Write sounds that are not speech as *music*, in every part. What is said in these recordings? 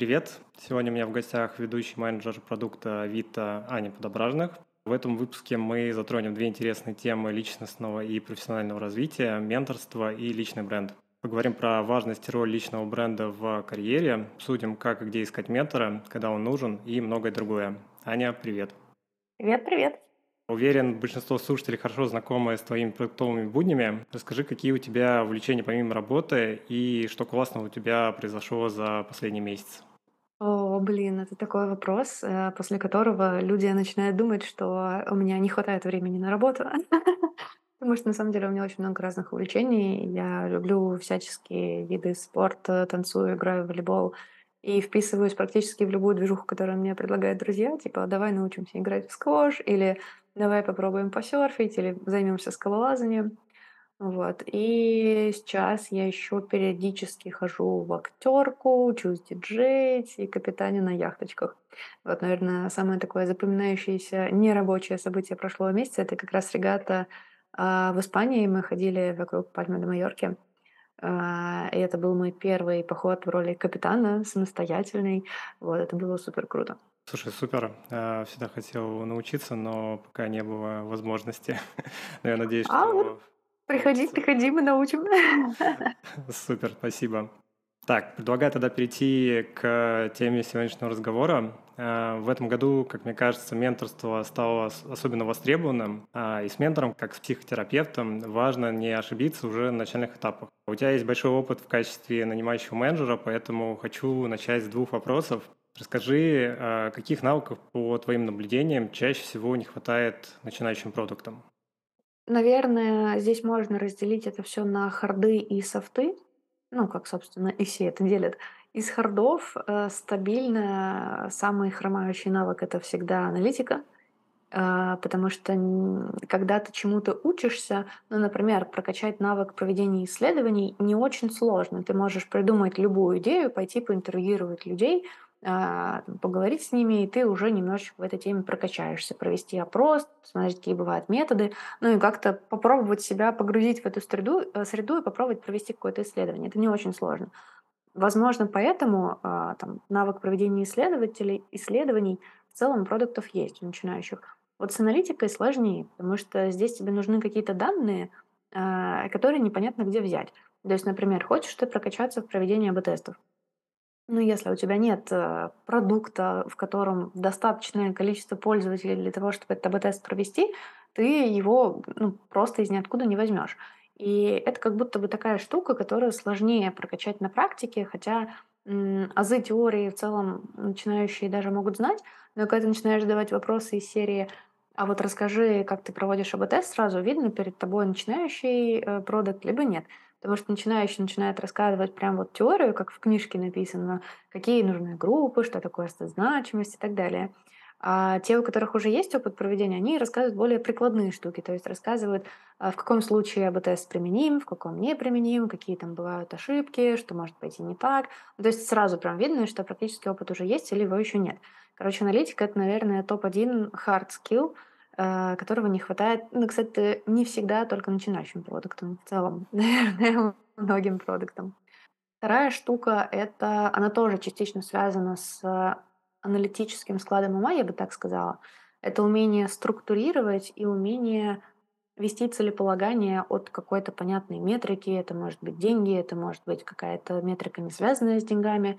Привет! Сегодня у меня в гостях ведущий менеджер продукта Авито Аня Подображных. В этом выпуске мы затронем две интересные темы личностного и профессионального развития, менторство и личный бренд. Поговорим про важность и роль личного бренда в карьере, обсудим, как и где искать ментора, когда он нужен и многое другое. Аня, привет! Привет, привет! Уверен, большинство слушателей хорошо знакомы с твоими продуктовыми буднями. Расскажи, какие у тебя увлечения помимо работы и что классного у тебя произошло за последний месяц? О, блин, это такой вопрос, э, после которого люди начинают думать, что у меня не хватает времени на работу. *laughs* Потому что на самом деле у меня очень много разных увлечений. Я люблю всяческие виды спорта, танцую, играю в волейбол и вписываюсь практически в любую движуху, которую мне предлагают друзья. Типа, давай научимся играть в сквош, или давай попробуем посерфить, или займемся скалолазанием. Вот. И сейчас я еще периодически хожу в актерку, учусь диджеить и капитане на яхточках. Вот, наверное, самое такое запоминающееся нерабочее событие прошлого месяца это как раз регата а, в Испании. Мы ходили вокруг Пальмы де Майорки. А, и это был мой первый поход в роли капитана, самостоятельный. Вот, это было супер круто. Слушай, супер. А, всегда хотел научиться, но пока не было возможности. *laughs* Но я надеюсь, А вот что приходи, приходи, мы научим. *laughs* Супер, спасибо. Так, предлагаю тогда перейти к теме сегодняшнего разговора. А, В этом году, как мне кажется, менторство стало ос- особенно востребованным, а, и с ментором, как с психотерапевтом, важно не ошибиться уже на начальных этапах. У тебя есть большой опыт в качестве нанимающего менеджера, поэтому хочу начать с двух вопросов. Расскажи, а, каких навыков по твоим наблюдениям чаще всего не хватает начинающим продуктам? Наверное, здесь можно разделить это все на харды и софты. Ну, как, собственно, и все это делят. Из хардов, э, стабильно самый хромающий навык- это всегда аналитика. А, потому что, когда ты чему-то учишься, ну, например, прокачать навык проведения исследований не очень сложно. Ты можешь придумать любую идею, пойти поинтервьюировать людей, поговорить с ними, и ты уже немножечко в этой теме прокачаешься. Провести опрос, посмотреть, какие бывают методы, ну и как-то попробовать себя погрузить в эту среду э, среду и попробовать провести какое-то исследование. Это не очень сложно. Возможно, поэтому, а, там, навык проведения исследователей исследований в целом продуктов есть у начинающих. Вот с аналитикой сложнее, потому что здесь тебе нужны какие-то данные, а, которые непонятно где взять. То есть, например, хочешь ты прокачаться в проведении АБ-тестов. Ну, если у тебя нет э, продукта, в котором достаточное количество пользователей для того, чтобы этот АБ-тест провести, ты его ну, просто из ниоткуда не возьмешь. И это как будто бы такая штука, которую сложнее прокачать на практике, хотя азы теории в целом начинающие даже могут знать, но когда ты начинаешь задавать вопросы из серии «А вот расскажи, как ты проводишь АБ-тест», сразу видно перед тобой начинающий э, продукт, либо нет. Потому что начинающий начинает рассказывать прям вот теорию, как в книжке написано, какие нужны группы, что такое значимость и так далее. А те, у которых уже есть опыт проведения, они рассказывают более прикладные штуки, то есть рассказывают, а, в каком случае АБ-тест применим, в каком не применим, какие там бывают ошибки, что может пойти не так. Ну, то есть сразу прям видно, что практически опыт уже есть или его еще нет. Короче, аналитика— это, наверное, топ-1 hard skill, которого не хватает, ну, кстати, не всегда только начинающим продуктам, в целом, *laughs* наверное, многим продуктам. Вторая штука- это она тоже частично связана с э, аналитическим складом ума, я бы так сказала. Это умение структурировать и умение вести целеполагание от какой-то понятной метрики. Это может быть деньги, это может быть какая-то метрика, не связанная с деньгами.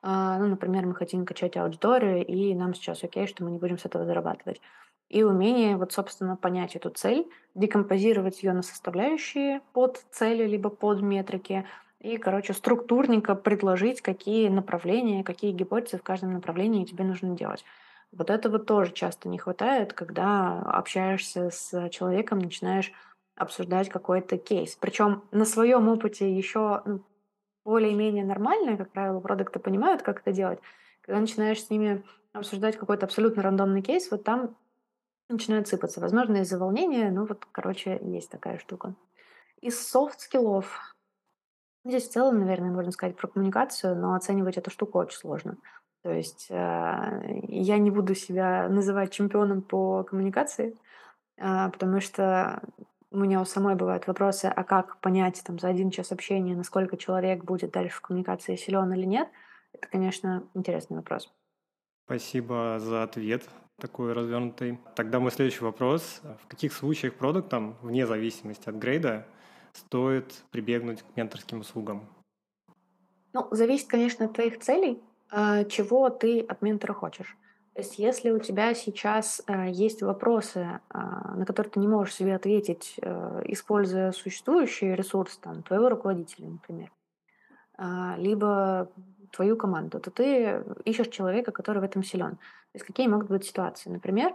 А, ну, например, мы хотим качать аудиторию, и нам сейчас окей, что мы не будем с этого зарабатывать. И умение вот, собственно, понять эту цель, декомпозировать ее на составляющие под цели либо под метрики, и, короче, структурненько предложить, какие направления, какие гипотезы в каждом направлении тебе нужно делать. Вот этого тоже часто не хватает, когда общаешься с человеком, начинаешь обсуждать какой-то кейс. Причем на своем опыте еще ну, более-менее нормально, как правило, продукты понимают, как это делать. Когда начинаешь с ними обсуждать какой-то абсолютно рандомный кейс, вот там начинают сыпаться. Возможно, из-за волнения, ну вот, короче, есть такая штука. Из софт-скиллов Здесь в целом, наверное, можно сказать про коммуникацию, но оценивать эту штуку очень сложно. То есть э, я не буду себя называть чемпионом по коммуникации, а, потому что у меня у самой бывают вопросы, а как понять там за один час общения, насколько человек будет дальше в коммуникации силен или нет. Это, конечно, интересный вопрос. Спасибо за ответ такой развернутый. Тогда мой следующий вопрос. В каких случаях продуктам, вне зависимости от грейда, стоит прибегнуть к менторским услугам? Ну, зависит, конечно, от твоих целей, а, чего ты от ментора хочешь. То есть, если у тебя сейчас а, есть вопросы, а, на которые ты не можешь себе ответить, используя существующий ресурс там, твоего руководителя, например, либо твою команду, то ты ищешь человека, который в этом силен. То есть какие могут быть ситуации? Например,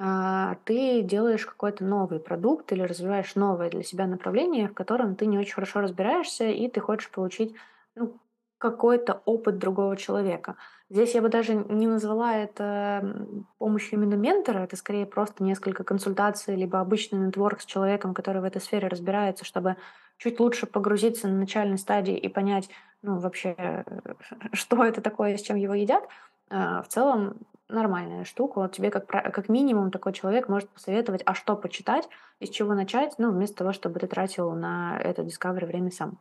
а, ты делаешь какой-то новый продукт или развиваешь новое для себя направление, в котором ты не очень хорошо разбираешься, и ты хочешь получить ну, какой-то опыт другого человека. Здесь я бы даже не назвала это помощью именно ментора, это скорее просто несколько консультаций, либо обычный нетворк с человеком, который в этой сфере разбирается, чтобы чуть лучше погрузиться на начальной стадии и понять, ну, вообще, *laughs* что это такое, с чем его едят. А, в целом нормальная штука. Вот тебе как, как минимум такой человек может посоветовать, а что почитать, из чего начать, ну, вместо того, чтобы ты тратил на это Discovery время сам.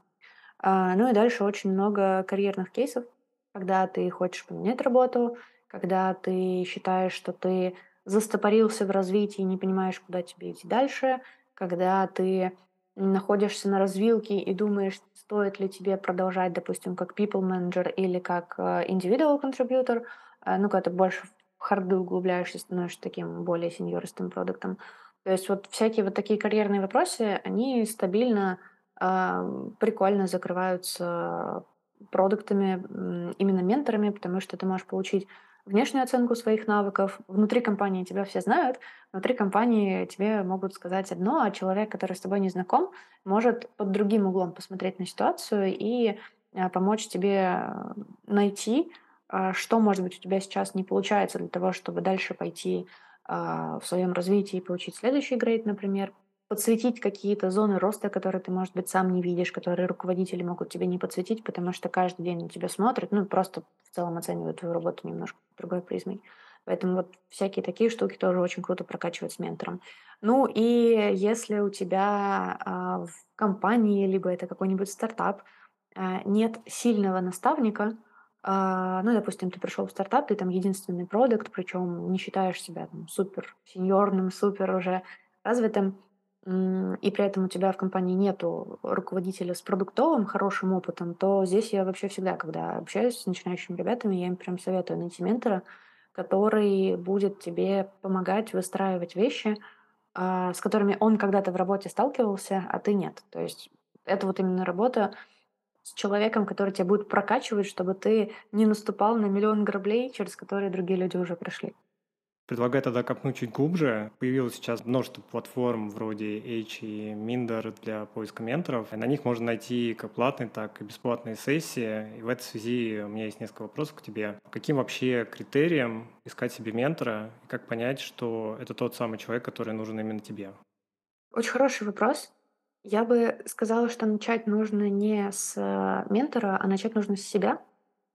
А, ну и дальше очень много карьерных кейсов, когда ты хочешь поменять работу, когда ты считаешь, что ты застопорился в развитии и не понимаешь, куда тебе идти дальше, когда ты находишься на развилке и думаешь, стоит ли тебе продолжать, допустим, как people manager или как э, individual contributor, э, ну, когда ты больше в харды углубляешься, становишься таким более сеньористым продуктом. То есть вот всякие вот такие карьерные вопросы, они стабильно прикольно закрываются продуктами, именно менторами, потому что ты можешь получить внешнюю оценку своих навыков. Внутри компании тебя все знают, внутри компании тебе могут сказать одно, а человек, который с тобой не знаком, может под другим углом посмотреть на ситуацию и а, помочь тебе найти, а, что, может быть, у тебя сейчас не получается для того, чтобы дальше пойти в своем развитии и получить следующий грейд, например подсветить какие-то зоны роста, которые ты, может быть, сам не видишь, которые руководители могут тебе не подсветить, потому что каждый день на тебя смотрят, ну, просто в целом оценивают твою работу немножко другой призмой. Поэтому вот всякие такие штуки тоже очень круто прокачивать с ментором. Ну и если у тебя а, в компании, либо это какой-нибудь стартап, а, нет сильного наставника, а, ну, допустим, ты пришел в стартап, ты там единственный продукт, причем не считаешь себя там, супер сеньорным, супер уже развитым, и при этом у тебя в компании нету руководителя с продуктовым хорошим опытом, то здесь я вообще всегда, когда общаюсь с начинающими ребятами, я им прям советую найти ментора, который будет тебе помогать выстраивать вещи, а, с которыми он когда-то в работе сталкивался, а ты нет. То есть это вот именно работа с человеком, который тебя будет прокачивать, чтобы ты не наступал на миллион граблей, через которые другие люди уже прошли. Предлагаю тогда копнуть чуть глубже. Появилось сейчас множество платформ вроде H и Minder для поиска менторов. На них можно найти как платные, так и бесплатные сессии. И в этой связи у меня есть несколько вопросов к тебе. По каким вообще критериям искать себе ментора? И как понять, что это тот самый человек, который нужен именно тебе? Очень хороший вопрос. Я бы сказала, что начать нужно не с э, ментора, а начать нужно с себя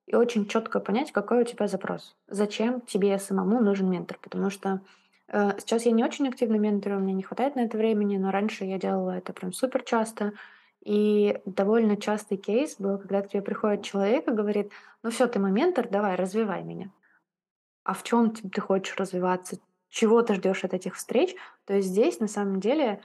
и очень четко понять, какой у тебя запрос. Зачем тебе самому нужен ментор? Потому что э, сейчас я не очень активный ментор, у меня не хватает на это времени, но раньше я делала это прям супер часто. И довольно частый кейс был, когда к тебе приходит человек и говорит, ну все, ты мой ментор, давай, развивай меня. А в чем ты хочешь развиваться? Чего ты ждешь от этих встреч? То есть здесь на самом деле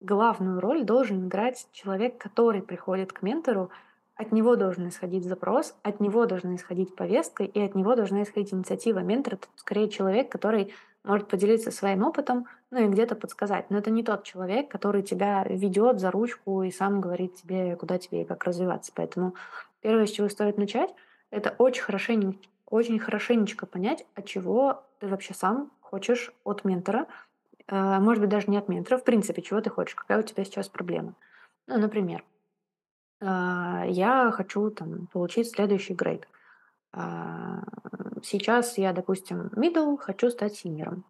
главную роль должен играть человек, который приходит к ментору от него должен исходить запрос, от него должна исходить повестка, и от него должна исходить инициатива. Ментор — это скорее человек, который может поделиться своим опытом, ну и где-то подсказать. Но это не тот человек, который тебя ведет за ручку и сам говорит тебе, куда тебе и как развиваться. Поэтому первое, с чего стоит начать, это очень хорошенечко, очень хорошенечко понять, от чего ты вообще сам хочешь от ментора. Э, может быть, даже не от ментора, в принципе, чего ты хочешь, какая у тебя сейчас проблема. Ну, например, а, я хочу там получить следующий грейд. А, сейчас я, допустим, middle, хочу стать синером.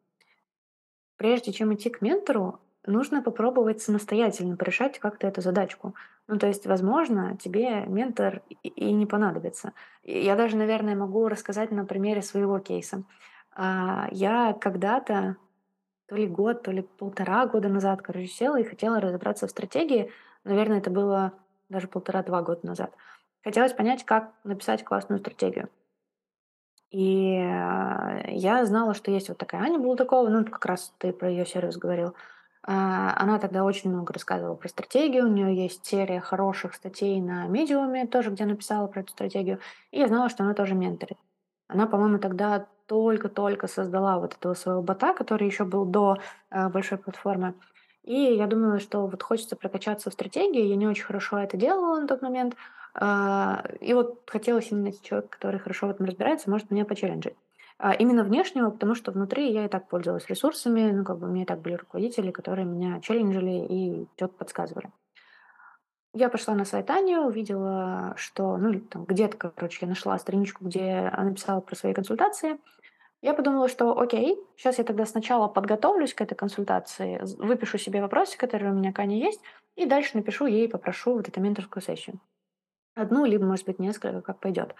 Прежде чем идти к ментору, нужно попробовать самостоятельно порешать как-то эту задачку. Ну, то есть, возможно, тебе ментор и не понадобится. Я даже, наверное, могу рассказать на примере своего кейса. А, я когда-то, то ли год, то ли полтора года назад, короче, села и хотела разобраться в стратегии. Наверное, это было даже полтора-два года назад. хотелось понять, как написать классную стратегию. И э, я знала, что есть вот такая Аня Булдакова, ну, как раз ты про ее сервис говорил. А, Она тогда очень много рассказывала про стратегию. У нее есть серия хороших статей на медиуме, тоже где написала про эту стратегию. И я знала, что она тоже менторит. Она, по-моему, тогда только-только создала вот этого своего бота, который еще был до э, большой платформы. И я думала, что вот хочется прокачаться в стратегии. Я не очень хорошо это делала на тот момент. А, И вот хотелось именно найти человека, который хорошо в этом разбирается, может меня почелленджить. А, Именно внешнего, потому что внутри я и так пользовалась ресурсами, ну, как бы у меня и так были руководители, которые меня челленджили и что-то подсказывали. Я пошла на сайт Ани, увидела, что, ну, там где-то, короче, я нашла страничку, где она писала про свои консультации. Я подумала, что окей, сейчас я тогда сначала подготовлюсь к этой консультации, выпишу себе вопросы, которые у меня к Ане есть, и дальше напишу ей и попрошу вот эту менторскую сессию. Одну, либо, может быть, несколько, как пойдет.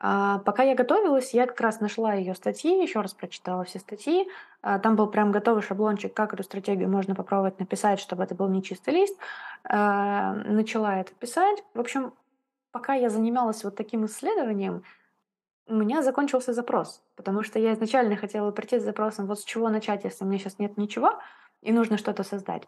А, пока я готовилась, я как раз нашла ее статьи, еще раз прочитала все статьи. А, там был прям готовый шаблончик, как эту стратегию можно попробовать написать, чтобы это был не чистый лист. А, начала это писать. В общем, пока я занималась вот таким исследованием, у меня закончился запрос, потому что я изначально хотела прийти с запросом, вот с чего начать, если у меня сейчас нет ничего, и нужно что-то создать.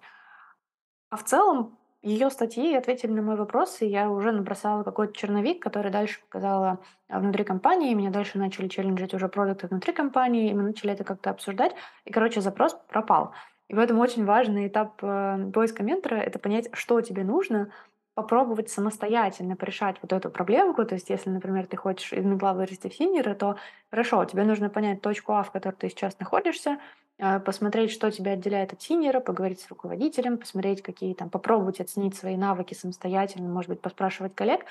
А в целом ее статьи ответили на мой вопрос, и я уже набросала какой-то черновик, который дальше показала а, внутри компании. Меня дальше начали челленджить уже продукты внутри компании, и мы начали это как-то обсуждать. И, короче, запрос пропал. И в этом очень важный этап э, поиска ментора– это понять, что тебе нужно, попробовать самостоятельно порешать вот эту проблемку. То есть, если, например, ты хочешь из медла вырасти в синера, то хорошо, тебе нужно понять точку А, в которой ты сейчас находишься, а, посмотреть, что тебя отделяет от синера, поговорить с руководителем, посмотреть, какие там, попробовать оценить свои навыки самостоятельно, может быть, поспрашивать коллег.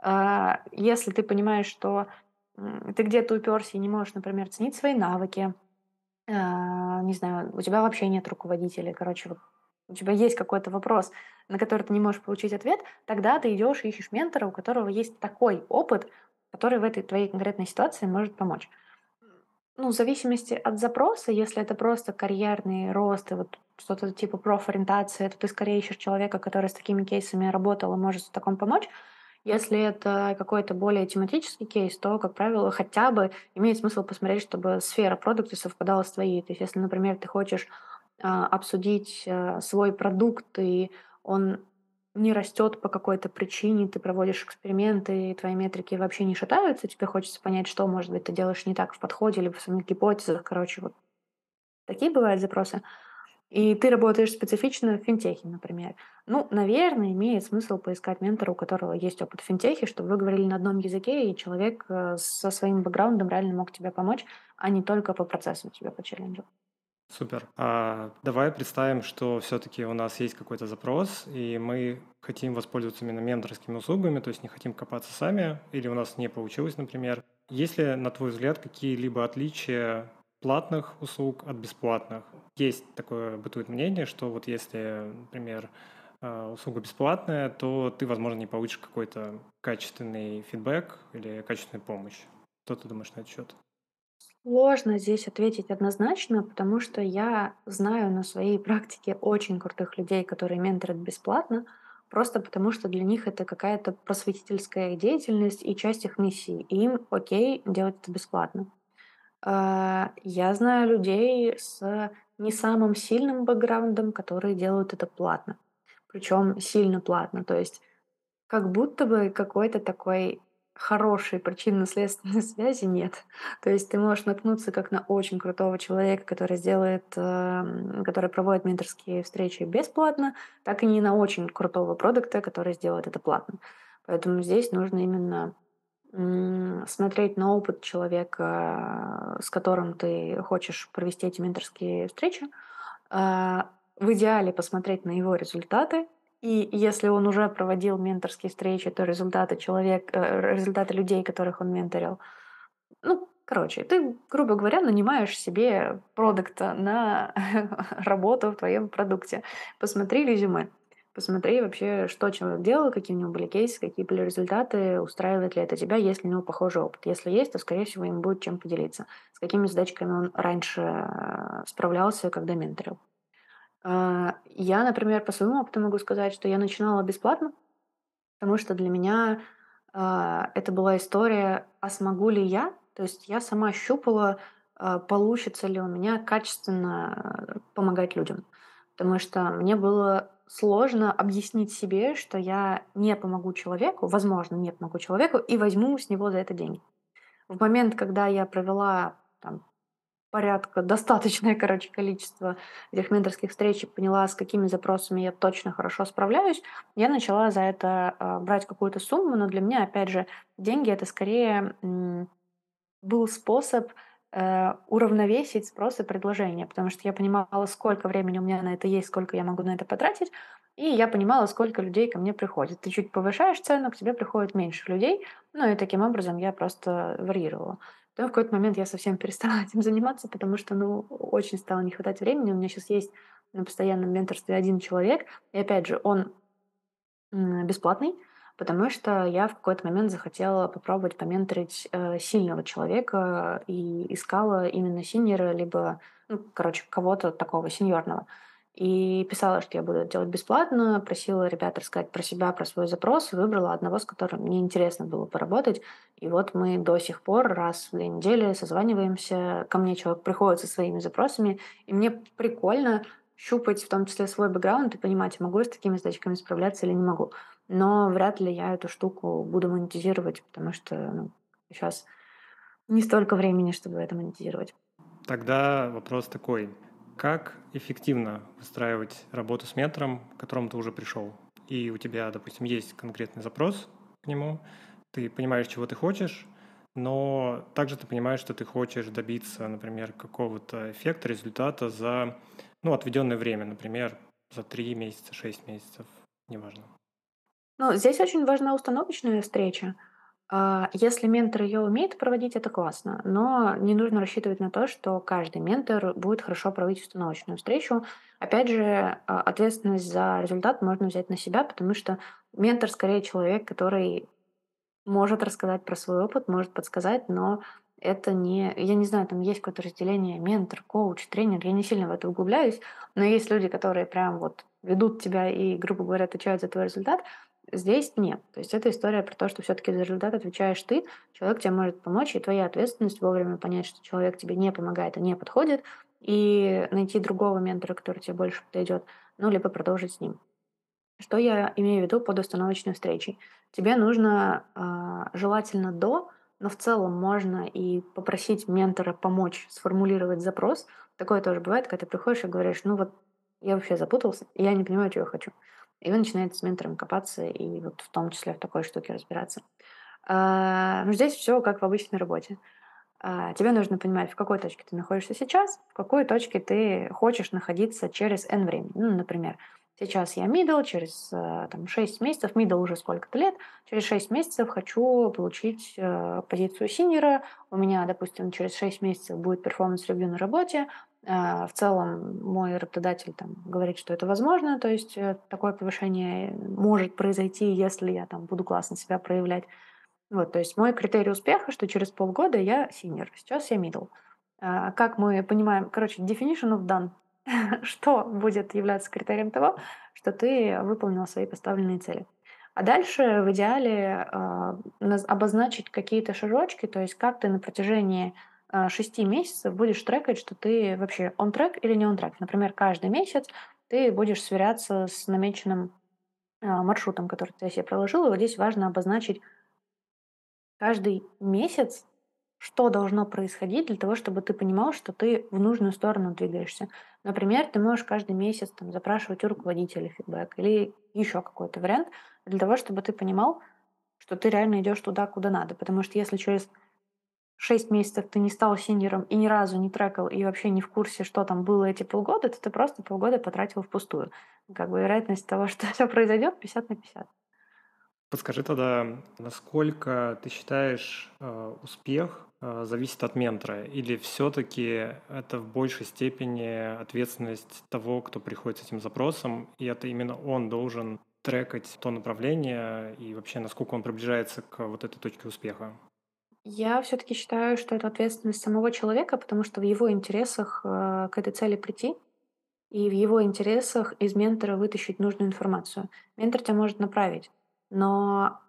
А, Если ты понимаешь, что ты где-то уперся и не можешь, например, оценить свои навыки, а, не знаю, у тебя вообще нет руководителя, короче, у тебя есть какой-то вопрос, на который ты не можешь получить ответ, тогда ты идешь и ищешь ментора, у которого есть такой опыт, который в этой твоей конкретной ситуации может помочь. Ну, в зависимости от запроса, если это просто карьерный рост и вот что-то типа профориентация, то ты скорее ищешь человека, который с такими кейсами работал и может в таком помочь. Если это какой-то более тематический кейс, то, как правило, хотя бы имеет смысл посмотреть, чтобы сфера продукта совпадала с твоей. То есть, если, например, ты хочешь обсудить а, свой продукт, и он не растет по какой-то причине, ты проводишь эксперименты, и твои метрики вообще не шатаются, тебе хочется понять, что, может быть, ты делаешь не так в подходе или в самих гипотезах. Короче, вот такие бывают запросы. И ты работаешь специфично в финтехе, например. Ну, наверное, имеет смысл поискать ментора, у которого есть опыт в финтехе, чтобы вы говорили на одном языке, и человек э, со своим бэкграундом реально мог тебе помочь, а не только по процессу тебя почелленджил. Супер. А давай представим, что все-таки у нас есть какой-то запрос, и мы хотим воспользоваться именно менторскими услугами, то есть не хотим копаться сами, или у нас не получилось, например. Есть ли, на твой взгляд, какие-либо отличия платных услуг от бесплатных? Есть такое бытует мнение, что вот если, например, а, услуга бесплатная, то ты, возможно, не получишь какой-то качественный фидбэк или качественную помощь. Что ты думаешь на этот счет? Сложно здесь ответить однозначно, потому что я знаю на своей *laughs* практике очень крутых людей, которые менторят бесплатно, просто потому что для них это какая-то просветительская деятельность и часть их миссии. И им окей делать это бесплатно. А, Я знаю людей с не самым сильным бэкграундом, которые делают это платно. Причем сильно платно. То есть как будто бы какой-то такой хорошей причинно-следственной *laughs* связи нет. То есть ты можешь наткнуться как на очень крутого человека, который сделает, эм, который проводит менторские встречи бесплатно, так и не на очень крутого продукта, который сделает это платно. Поэтому здесь нужно именно смотреть на опыт человека, с которым ты хочешь провести эти менторские встречи, а, в идеале посмотреть на его результаты, и если он уже проводил менторские встречи, то результаты человек, э, результаты людей, которых он менторил. Ну, короче, ты, грубо говоря, нанимаешь себе продукта на *laughs* работу в твоем продукте. Посмотри резюме. Посмотри вообще, что человек делал, какие у него были кейсы, какие были результаты, устраивает ли это тебя, есть ли у него похожий опыт. Если есть, то, скорее всего, им будет чем поделиться. С какими задачками он раньше э, справлялся, когда менторил. А, Я, например, по своему опыту могу сказать, что я начинала бесплатно, потому что для меня А, это была история, а смогу ли я? То есть я сама щупала, а, получится ли у меня качественно помогать людям. Потому что мне было сложно объяснить себе, что я не помогу человеку, возможно, не помогу человеку, и возьму с него за это деньги. В момент, когда я провела там, порядка, достаточное, короче, количество этих менторских встреч и поняла, с какими запросами я точно хорошо справляюсь, я начала за это э, брать какую-то сумму, но для меня, опять же, деньги это скорее был способ э, уравновесить спрос и предложение, потому что я понимала, сколько времени у меня на это есть, сколько я могу на это потратить, и я понимала, сколько людей ко мне приходит. Ты чуть повышаешь цену, к тебе приходит меньше людей, ну и таким образом я просто варьировала. Потом в какой-то момент я совсем *laughs* перестала этим заниматься, потому что, ну, очень стало не хватать времени. У меня сейчас есть на постоянном менторстве один человек, и опять же, он бесплатный, потому что я в какой-то момент захотела попробовать поменторить э, сильного человека и искала именно синьора, либо, ну, короче, кого-то такого сеньорного. И писала, что я буду это делать бесплатно, просила ребят рассказать про себя, про свой запрос, выбрала одного, с которым мне интересно было поработать. И вот мы до сих пор раз в две недели созваниваемся, ко мне человек приходит со своими запросами, и мне прикольно щупать в том числе свой бэкграунд и понимать, могу я с такими задачками справляться или не могу. Но вряд ли я эту штуку буду монетизировать, потому что ну, сейчас не столько времени, чтобы это монетизировать. Тогда вопрос такой. Как эффективно выстраивать работу с ментором, к которому ты уже пришел? И у тебя, допустим, есть конкретный запрос к нему, ты понимаешь, чего ты хочешь, но также ты понимаешь, что ты хочешь добиться, например, какого-то эффекта, результата за ну, отведенное время, например, за три месяца, шесть месяцев, неважно. Ну, здесь очень важна установочная встреча. А, если ментор ее умеет проводить, это классно, но не нужно рассчитывать на то, что каждый ментор будет хорошо проводить установочную встречу. Опять же, а, ответственность за результат можно взять на себя, потому что ментор скорее человек, который может рассказать про свой опыт, может подсказать, но это не... Я не знаю, там есть какое-то разделение ментор, коуч, тренер, я не сильно в это углубляюсь, но есть люди, которые прям вот ведут тебя и, грубо говоря, отвечают за твой результат, Здесь нет. То есть это история про то, что все-таки за результат отвечаешь ты, человек тебе может помочь, и твоя ответственность вовремя понять, что человек тебе не помогает и не подходит, и найти другого ментора, который тебе больше подойдет, ну, либо продолжить с ним. Что я имею в виду под установочной встречей? Тебе нужно э, желательно до, но в целом можно и попросить ментора помочь сформулировать запрос. Такое тоже бывает, когда ты приходишь и говоришь, ну вот я вообще запутался, я не понимаю, что я хочу. И вы начинаете с ментором копаться и вот в том числе в такой штуке разбираться. А, ну, здесь все как в обычной работе. А, тебе нужно понимать, в какой точке ты находишься сейчас, в какой точке ты хочешь находиться через N времени. Ну, например, сейчас я middle, через э, там, 6 месяцев, middle уже сколько-то лет, через 6 месяцев хочу получить э, позицию senior а, у меня, допустим, через 6 месяцев будет performance review на работе, в целом мой работодатель там говорит, что это возможно, то есть э, такое повышение может произойти, если я там буду классно себя проявлять. Вот, то есть мой критерий успеха, что через полгода я senior, сейчас я middle. А, как мы понимаем, короче, definition of done, *laughs* что будет являться критерием того, что ты выполнил свои поставленные цели. А дальше в идеале э, обозначить какие-то шажочки, то есть как ты на протяжении а, шести месяцев будешь трекать, что ты вообще он трек или не он трек. Например, каждый месяц ты будешь сверяться с намеченным а, маршрутом, который ты себе проложил. И вот здесь важно обозначить каждый месяц, что должно происходить для того, чтобы ты понимал, что ты в нужную сторону двигаешься. Например, ты можешь каждый месяц там, запрашивать у руководителя фидбэк или еще какой-то вариант для того, чтобы ты понимал, что ты реально идешь туда, куда надо. Потому что если через шесть месяцев ты не стал синером и ни разу не трекал и вообще не в курсе, что там было эти полгода, то ты просто полгода потратил впустую. Как бы вероятность того, что все произойдет, 50 на 50. Подскажи тогда, насколько ты считаешь э, успех э, зависит от ментора, или все-таки это в большей степени ответственность того, кто приходит с этим запросом, и это именно он должен трекать то направление и вообще насколько он приближается к вот этой точке успеха? Я все-таки считаю, что это ответственность самого человека, потому что в его интересах э, к этой цели прийти, и в его интересах из ментора вытащить нужную информацию. Ментор тебя может направить, но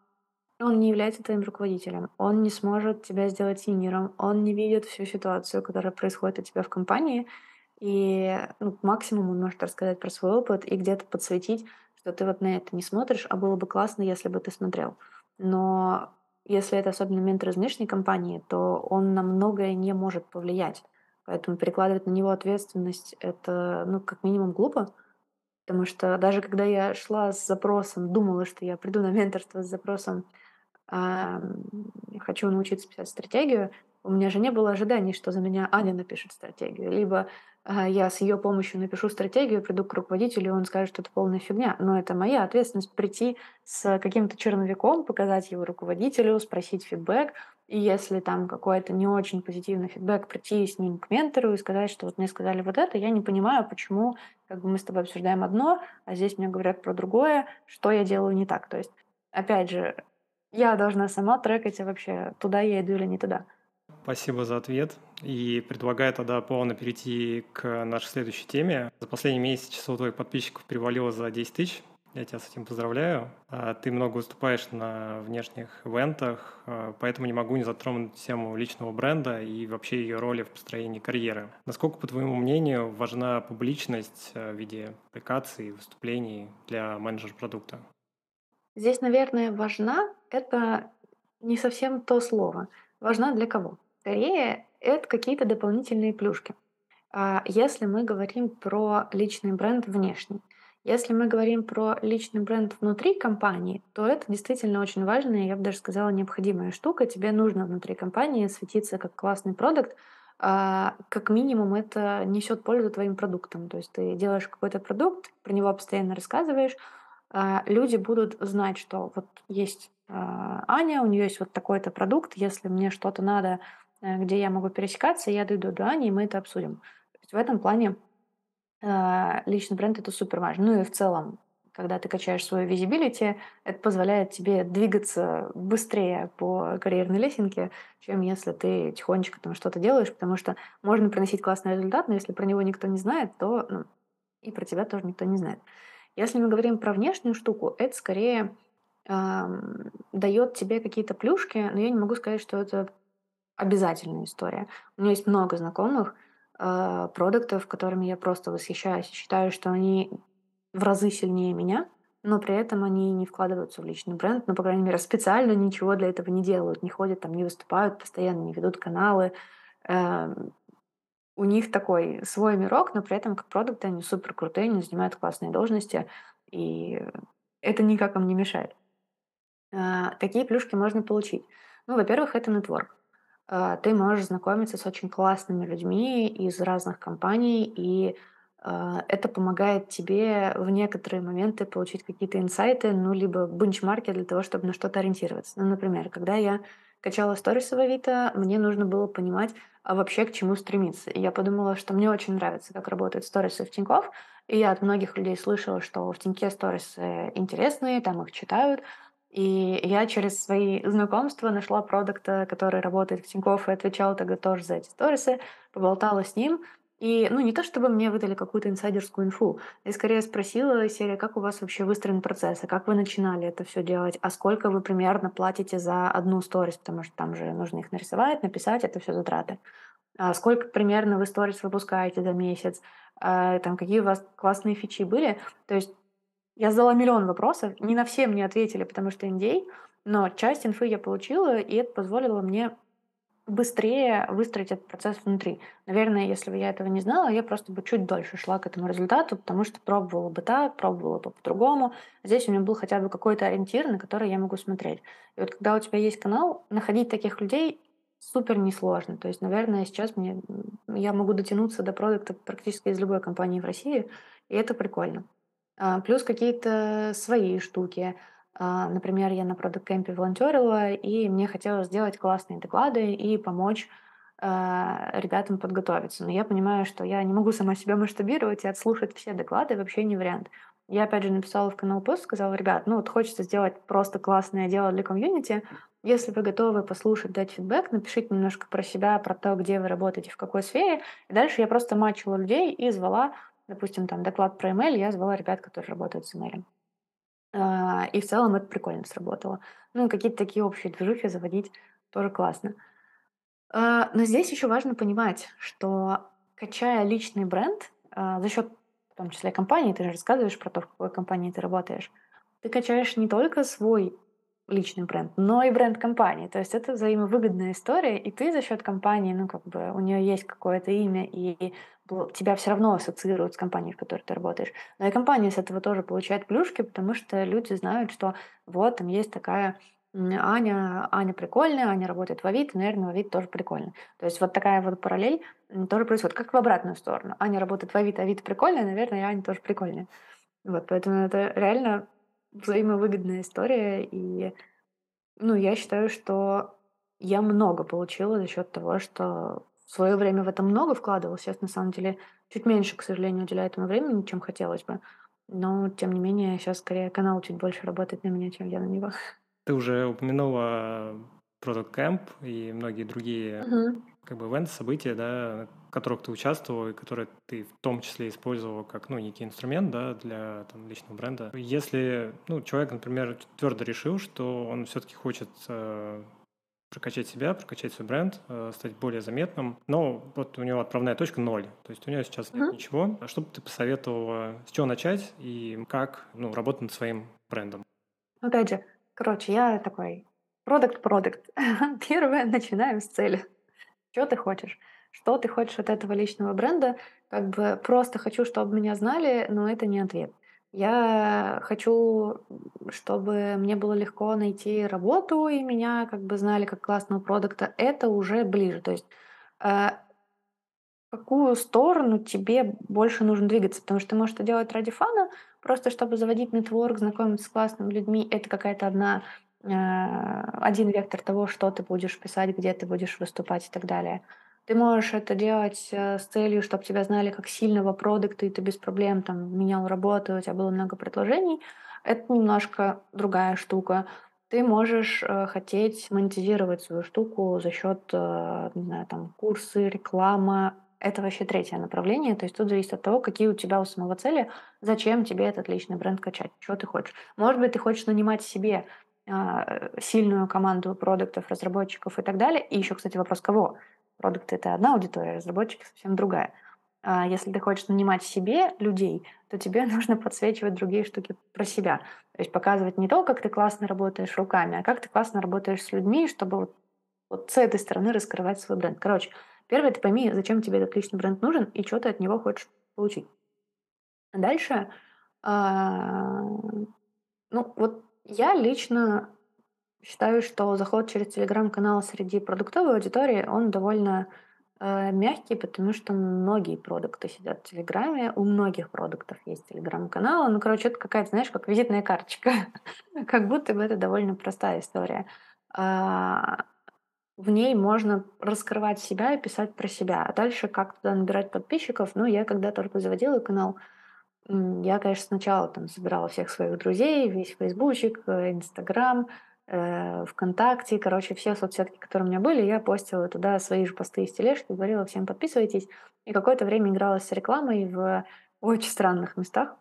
Он не является твоим руководителем, он не сможет тебя сделать синьором, он не видит всю ситуацию, которая происходит у тебя в компании, и ну, максимум он может рассказать про свой опыт и где-то подсветить, что ты вот на это не смотришь, а было бы классно, если бы ты смотрел. Но если это особенно ментор из внешней компании, то он на многое не может повлиять. Поэтому перекладывать на него ответственность это, ну, как минимум глупо. Потому что даже когда я шла с запросом, думала, что я приду на менторство с запросом ам, хочу научиться писать стратегию, у меня же не было ожиданий, что за меня Аня напишет стратегию. Либо а, я с ее помощью напишу стратегию, приду к руководителю, и он скажет, что это полная фигня. Но это моя ответственность прийти с каким-то черновиком, показать его руководителю, спросить фидбэк. И если там какой-то не очень позитивный фидбэк, прийти с ним к ментору и сказать, что вот мне сказали вот это, я не понимаю, почему как бы мы с тобой обсуждаем одно, а здесь мне говорят про другое, что я делаю не так. То есть, опять же, я должна сама трекать вообще, туда я иду или не туда. Спасибо за ответ. И предлагаю тогда плавно перейти к нашей следующей теме. За последний месяц число твоих подписчиков перевалило за 10 тысяч. Я тебя с этим поздравляю. А ты много выступаешь на внешних ивентах, а, поэтому не могу не затронуть тему личного бренда и вообще ее роли в построении карьеры. Насколько, по твоему мнению, важна публичность а, в виде аппликаций, выступлений для менеджера продукта? Здесь, наверное, важна это не совсем то слово. Важна для кого? Скорее, это какие-то дополнительные плюшки. А, если мы говорим про личный бренд внешний, если мы говорим про личный бренд внутри компании, то это действительно очень важная, я бы даже сказала, необходимая штука. Тебе нужно внутри компании светиться как классный продукт. А, как минимум это несет пользу твоим продуктам. То есть ты делаешь какой-то продукт, про него постоянно рассказываешь, а, люди будут знать, что вот есть Аня, у нее есть вот такой-то продукт, если мне что-то надо где я могу пересекаться, я дойду до Ани, и мы это обсудим. В этом плане э, личный бренд это супер важно. Ну и в целом, когда ты качаешь свою визибилити, это позволяет тебе двигаться быстрее по карьерной лесенке, чем если ты тихонечко там что-то делаешь, потому что можно приносить классный результат, но если про него никто не знает, то ну, и про тебя тоже никто не знает. Если мы говорим про внешнюю штуку, это скорее эм, дает тебе какие-то плюшки, но я не могу сказать, что это обязательная история. У меня есть много знакомых э, продуктов, которыми я просто восхищаюсь считаю, что они в разы сильнее меня, но при этом они не вкладываются в личный бренд, ну, по крайней мере, специально ничего для этого не делают, не ходят там, не выступают постоянно, не ведут каналы. Э, у них такой свой мирок, но при этом как продукты они супер крутые, они занимают классные должности, и это никак им не мешает. Э, какие плюшки можно получить? Ну, во-первых, это нетворк. А, ты можешь знакомиться с очень классными людьми из разных компаний, и а, это помогает тебе в некоторые моменты получить какие-то инсайты, ну, либо бенчмарки для того, чтобы на что-то ориентироваться. Ну, например, когда я качала сторисы в Авито, мне нужно было понимать, а вообще к чему стремиться. И я подумала, что мне очень нравится, как работают сторисы в Тинькофф, и я от многих людей слышала, что в Тиньке сторисы интересные, там их читают, и я через свои знакомства нашла продукта, который работает в Тинькофф, и отвечала тогда тоже за эти сторисы, поболтала с ним. И, ну, не то чтобы мне выдали какую-то инсайдерскую инфу, я скорее спросила серия, как у вас вообще выстроен процесс, а как вы начинали это все делать, а сколько вы примерно платите за одну сторис, потому что там же нужно их нарисовать, написать, это все затраты. А сколько примерно вы сторис выпускаете за месяц, а, там, какие у вас классные фичи были. То есть я задала миллион вопросов, не на все мне ответили, потому что NDA, но часть инфы я получила, и это позволило мне быстрее выстроить этот процесс внутри. Наверное, если бы я этого не знала, я просто бы чуть дольше шла к этому результату, потому что пробовала бы так, пробовала бы по-другому. Здесь у меня был хотя бы какой-то ориентир, на который я могу смотреть. И вот когда у тебя есть канал, находить таких людей супер несложно. То есть, наверное, сейчас мне, я могу дотянуться до продукта практически из любой компании в России, и это прикольно. А, плюс какие-то свои штуки. А, например, я на продукт кемпе волонтерила, и мне хотелось сделать классные доклады и помочь а, ребятам подготовиться. Но я понимаю, что я не могу сама себя масштабировать и отслушать все доклады вообще не вариант. Я опять же написала в канал пост, сказала, ребят, ну вот хочется сделать просто классное дело для комьюнити. Если вы готовы послушать, дать фидбэк, напишите немножко про себя, про то, где вы работаете, в какой сфере. И дальше я просто мачила людей и звала допустим, там доклад про email, я звала ребят, которые работают с email. А, и в целом это прикольно сработало. Ну какие-то такие общие движухи заводить тоже классно. А, но здесь еще важно понимать, что качая личный бренд а, за счет, в том числе, компании, ты же рассказываешь про то, в какой компании ты работаешь, ты качаешь не только свой личный бренд, но и бренд компании. То есть это взаимовыгодная история, и ты за счет компании, ну, как бы у нее есть какое-то имя, и тебя все равно ассоциируют с компанией, в которой ты работаешь. Но и компания с этого тоже получает плюшки, потому что люди знают, что вот там есть такая Аня, Аня прикольная, Аня работает в Авито, наверное, в Авито тоже прикольно. То есть вот такая вот параллель тоже происходит, как в обратную сторону. Аня работает в Авито, Авито прикольная, наверное, и Аня тоже прикольная. Вот, поэтому это реально взаимовыгодная история, и ну, я считаю, что я много получила за счет того, что в свое время в это много вкладывалась. Сейчас, на самом деле, чуть меньше, к сожалению, уделяю этому времени, чем хотелось бы. Но, тем не менее, сейчас скорее канал чуть больше работает на меня, чем я на него. Ты уже упомянула Product Camp и многие другие Мгм. как бы ивенты, события, да, которых ты участвовал и которые ты в том числе использовал как, ну, некий инструмент, да, для там, личного бренда. Если, ну, человек, например, твердо решил, что он все-таки хочет э, прокачать себя, прокачать свой бренд, э, стать более заметным, но вот у него отправная точка ноль, то есть у него сейчас нет Мгм. ничего. А что бы ты посоветовала, с чего начать и как, ну, работать над своим брендом? Опять же, короче, я такой продукт-продукт. *laughs* Первое, начинаем с цели. Что ты хочешь? Что ты хочешь от этого личного бренда? Как бы просто хочу, чтобы меня знали, но это не ответ. Я хочу, чтобы мне было легко найти работу, и меня как бы знали как классного продукта. Это уже ближе. То есть э, какую сторону тебе больше нужно двигаться? Потому что ты можешь это делать ради фана, просто чтобы заводить нетворк, знакомиться с классными людьми. Это какая-то одна э, один вектор того, что ты будешь писать, где ты будешь выступать и так далее. Ты можешь это делать э, с целью, чтобы тебя знали как сильного продукта, и ты без проблем там менял работу, у тебя было много предложений. Это немножко другая штука. Ты можешь э, хотеть монетизировать свою штуку за счет, э, не знаю, там, курсы, реклама. Это вообще третье направление. То есть тут зависит от того, какие у тебя у самого цели, зачем тебе этот личный бренд качать, что ты хочешь. Может быть, ты хочешь нанимать себе а, сильную команду продуктов, разработчиков и так далее. И еще, кстати, вопрос кого? Продукты — это одна аудитория, разработчики совсем другая. А если ты хочешь нанимать себе людей, то тебе *laughs* нужно подсвечивать другие штуки про себя. То есть показывать не то, как ты классно работаешь руками, а как ты классно работаешь с людьми, чтобы вот, вот с этой стороны раскрывать свой бренд. Короче, первое, ты пойми, зачем тебе этот личный бренд нужен и что ты от него хочешь получить. А дальше, а, ну вот я лично считаю, что заход через телеграм-канал среди продуктовой аудитории, он довольно э, мягкий, потому что многие продукты сидят в Телеграме, у многих продуктов есть телеграм-канал. Ну, короче, это какая-то, знаешь, как визитная карточка. *laughs* Как будто бы это довольно простая история. А, В ней можно раскрывать себя и писать про себя. А дальше как туда набирать подписчиков? Ну, я когда только заводила канал, я, конечно, сначала там собирала всех своих друзей, весь "Фейсбучик", э, "Инстаграм", "ВКонтакте". Короче, все соцсетки, которые у меня были, я постила туда свои же посты из тележки, говорила всем: "Подписывайтесь". И какое-то время игралась с рекламой в очень странных местах,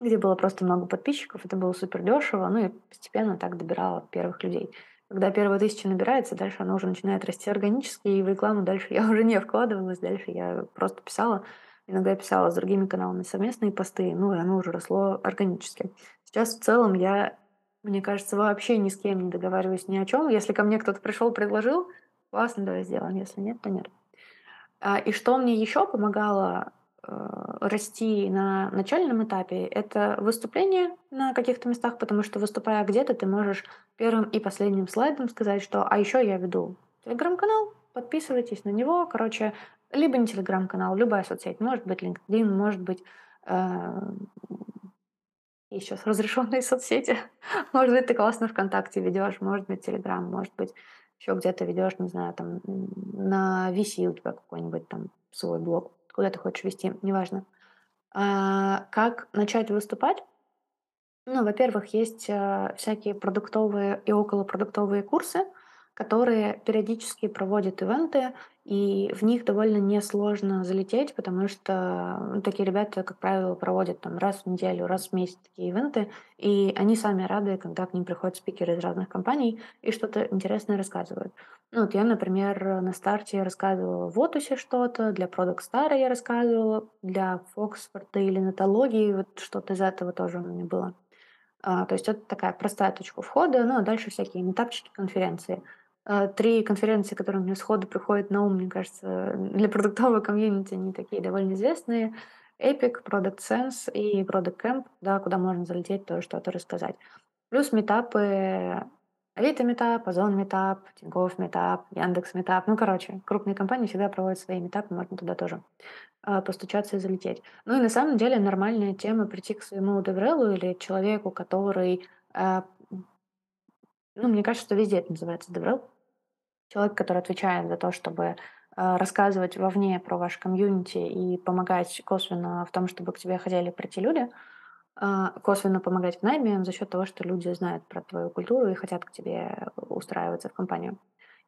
где было просто много подписчиков. Это было супер дешево, ну и постепенно так добирала первых людей. Когда первая тысяча набирается, дальше она уже начинает расти органически, и в рекламу дальше я уже не вкладывалась, дальше я просто писала Иногда писала с другими каналами совместные посты, ну, и оно уже росло органически. Сейчас в целом я, мне кажется, вообще ни с кем не договариваюсь ни о чем. Если ко мне кто-то пришел, предложил, классно, давай сделаем. Если нет, то нет. А, и что мне еще помогало э, расти на начальном этапе, это выступление на каких-то местах, потому что выступая где-то, ты можешь первым и последним слайдом сказать, что «а еще я веду телеграм-канал, подписывайтесь на него». Короче, либо не телеграм-канал, любая соцсеть. Может быть LinkedIn, может быть э, есть сейчас разрешенные соцсети. *laughs* Может быть, ты классно ВКонтакте ведешь, может быть, Телеграм, может быть, еще где-то ведешь, не знаю, там на VC у тебя какой-нибудь там свой блог, куда ты хочешь вести, неважно. А, как начать выступать? Ну, во-первых, есть э, всякие продуктовые и околопродуктовые курсы, которые периодически проводят ивенты, и в них довольно несложно залететь, потому что ну, такие ребята, как правило, проводят там раз в неделю, раз в месяц такие ивенты, и они сами рады, когда к ним приходят спикеры из разных компаний и что-то интересное рассказывают. Ну, вот я, например, на старте рассказывала в Отусе что-то, для Product Star я рассказывала, для Фоксфорда или Натологии, вот что-то из этого тоже у меня было. А, то есть это такая простая точка входа, ну а дальше всякие метапчики, конференции. А, три конференции, которые мне сходу приходят на ум, мне кажется, для продуктового комьюнити, они такие довольно известные. Epic, Product Sense и Product Camp, да, куда можно залететь, тоже что-то рассказать. Плюс метапы Авито метап, Озон метап, Тинькофф метап, Яндекс метап. Ну, короче, крупные компании всегда проводят свои метапы, можно туда тоже э, постучаться и залететь. Ну и на самом деле нормальная тема прийти к своему деврелу или человеку, который... Э, ну, мне кажется, что везде это называется деврел человек, который отвечает за то, чтобы э, рассказывать вовне про ваш комьюнити и помогать косвенно в том, чтобы к тебе хотели прийти люди, э, косвенно помогать в найме за счет того, что люди знают про твою культуру и хотят к тебе устраиваться в компанию.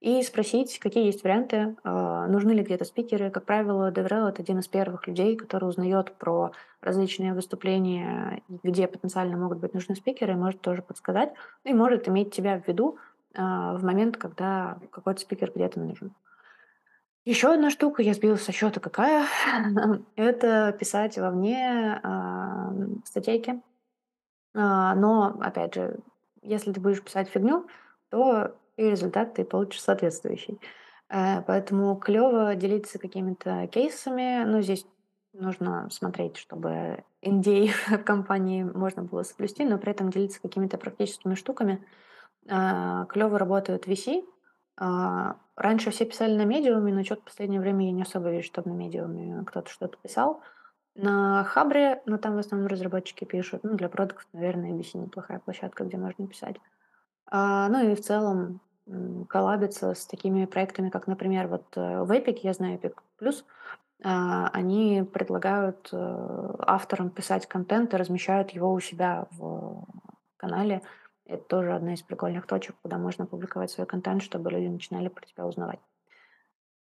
И спросить, какие есть варианты, э, нужны ли где-то спикеры. Как правило, DevRel — это один из первых людей, который узнает про различные выступления, где потенциально могут быть нужны спикеры, и может тоже подсказать, и может иметь тебя в виду, а, в момент, когда какой-то спикер где-то нужен. Еще одна штука, я сбилась со счета какая, *laughs* это писать вовне а, статейки. А, но, опять же, если ты будешь писать фигню, то и результат ты получишь соответствующий. Э, поэтому клево делиться какими-то кейсами. Но здесь нужно смотреть, чтобы NDA *laughs* в компании можно было соблюсти, но при этом делиться какими-то практическими штуками – а, клево работают VC. А, раньше все писали на медиуме, но что-то в последнее время я не особо вижу, чтобы на медиуме кто-то что-то писал. На Хабре, но там в основном разработчики пишут. Ну, для продуктов, наверное, VC неплохая площадка, где можно писать. А, ну и в целом коллабиться с такими проектами, как, например, вот э, в Epic, я знаю Epic Plus, они предлагают э, авторам писать контент и размещают его у себя в канале. Это тоже одна из прикольных точек, куда можно публиковать свой контент, чтобы люди начинали про тебя узнавать.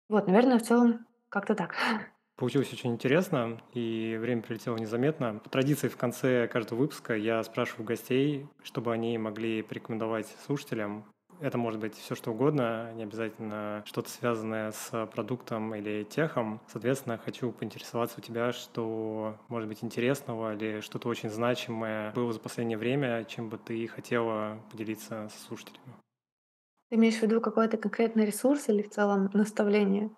Вот, наверное, в целом как-то так. *laughs* Получилось очень интересно, и время прилетело незаметно. По традиции в конце каждого выпуска я спрашиваю гостей, чтобы они могли порекомендовать слушателям это может быть все что угодно, не обязательно что-то связанное с продуктом или техом. Соответственно, хочу поинтересоваться у тебя, что может быть интересного или что-то очень значимое было за последнее время, чем бы ты хотела поделиться со слушателями. Ты имеешь в виду какой-то конкретный ресурс или в целом наставление?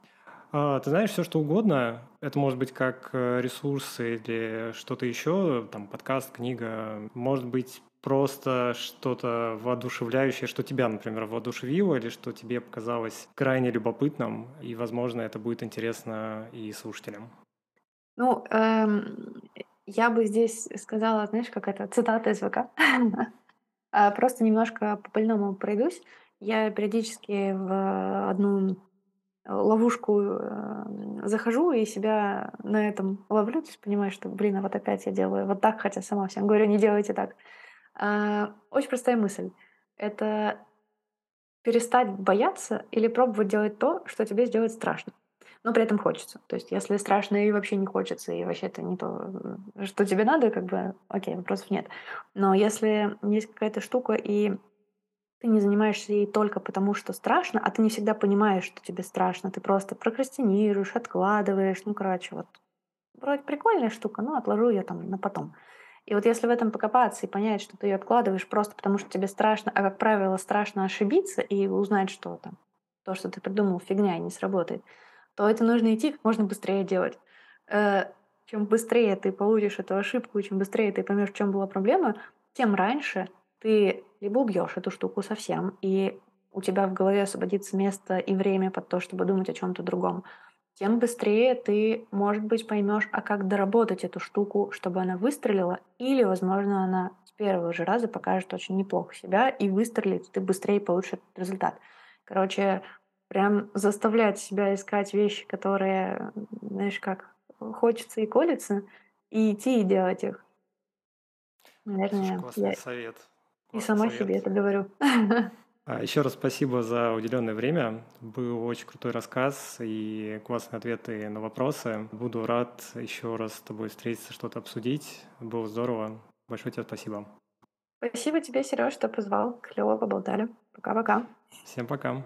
А, ты знаешь, все что угодно. Это может быть как э, ресурс или что-то еще, там подкаст, книга. Может быть просто что-то воодушевляющее, что тебя, например, воодушевило или что тебе показалось крайне любопытным, и, возможно, это будет интересно и слушателям. Ну, эм, я бы здесь сказала, знаешь, как это, цитата из ВК. *laughs* А, просто немножко по больному пройдусь. Я периодически в одну ловушку э, захожу и себя на этом ловлю, то есть понимаю, что, блин, а вот опять я делаю вот так, хотя сама всем говорю, не делайте так. А, очень простая мысль. Это перестать бояться или пробовать делать то, что тебе сделать страшно. Но при этом хочется. То есть, если страшно и вообще не хочется, и вообще это не то, что тебе надо, как бы, окей, вопросов нет. Но если есть какая-то штука, и ты не занимаешься ей только потому, что страшно, а ты не всегда понимаешь, что тебе страшно, ты просто прокрастинируешь, откладываешь, ну, короче, вот вроде прикольная штука, но отложу ее там на потом. И вот если в этом покопаться и понять, что ты ее откладываешь просто потому, что тебе страшно, а, как правило, страшно ошибиться и узнать, что там то, что ты придумал, фигня не сработает, то это нужно идти как можно быстрее делать. Э, чем быстрее ты получишь эту ошибку, чем быстрее ты поймешь, в чем была проблема, тем раньше ты либо убьешь эту штуку совсем, и у тебя в голове освободится место и время под то, чтобы думать о чем-то другом, тем быстрее ты, может быть, поймешь, а как доработать эту штуку, чтобы она выстрелила, или, возможно, она с первого же раза покажет очень неплохо себя и выстрелит, ты быстрее получишь этот результат. Короче, прям заставлять себя искать вещи, которые, знаешь, как хочется и колется, и идти и делать их. Наверное, Слушай, классный я совет. И сама совет. себе это говорю. *laughs* А, Еще раз спасибо за уделенное время. Был очень крутой рассказ и классные ответы на вопросы. Буду рад еще раз с тобой встретиться, что-то обсудить. Было здорово. Большое тебе спасибо. Спасибо тебе, Сереж, что позвал. Клево поболтали. Пока-пока. Всем пока.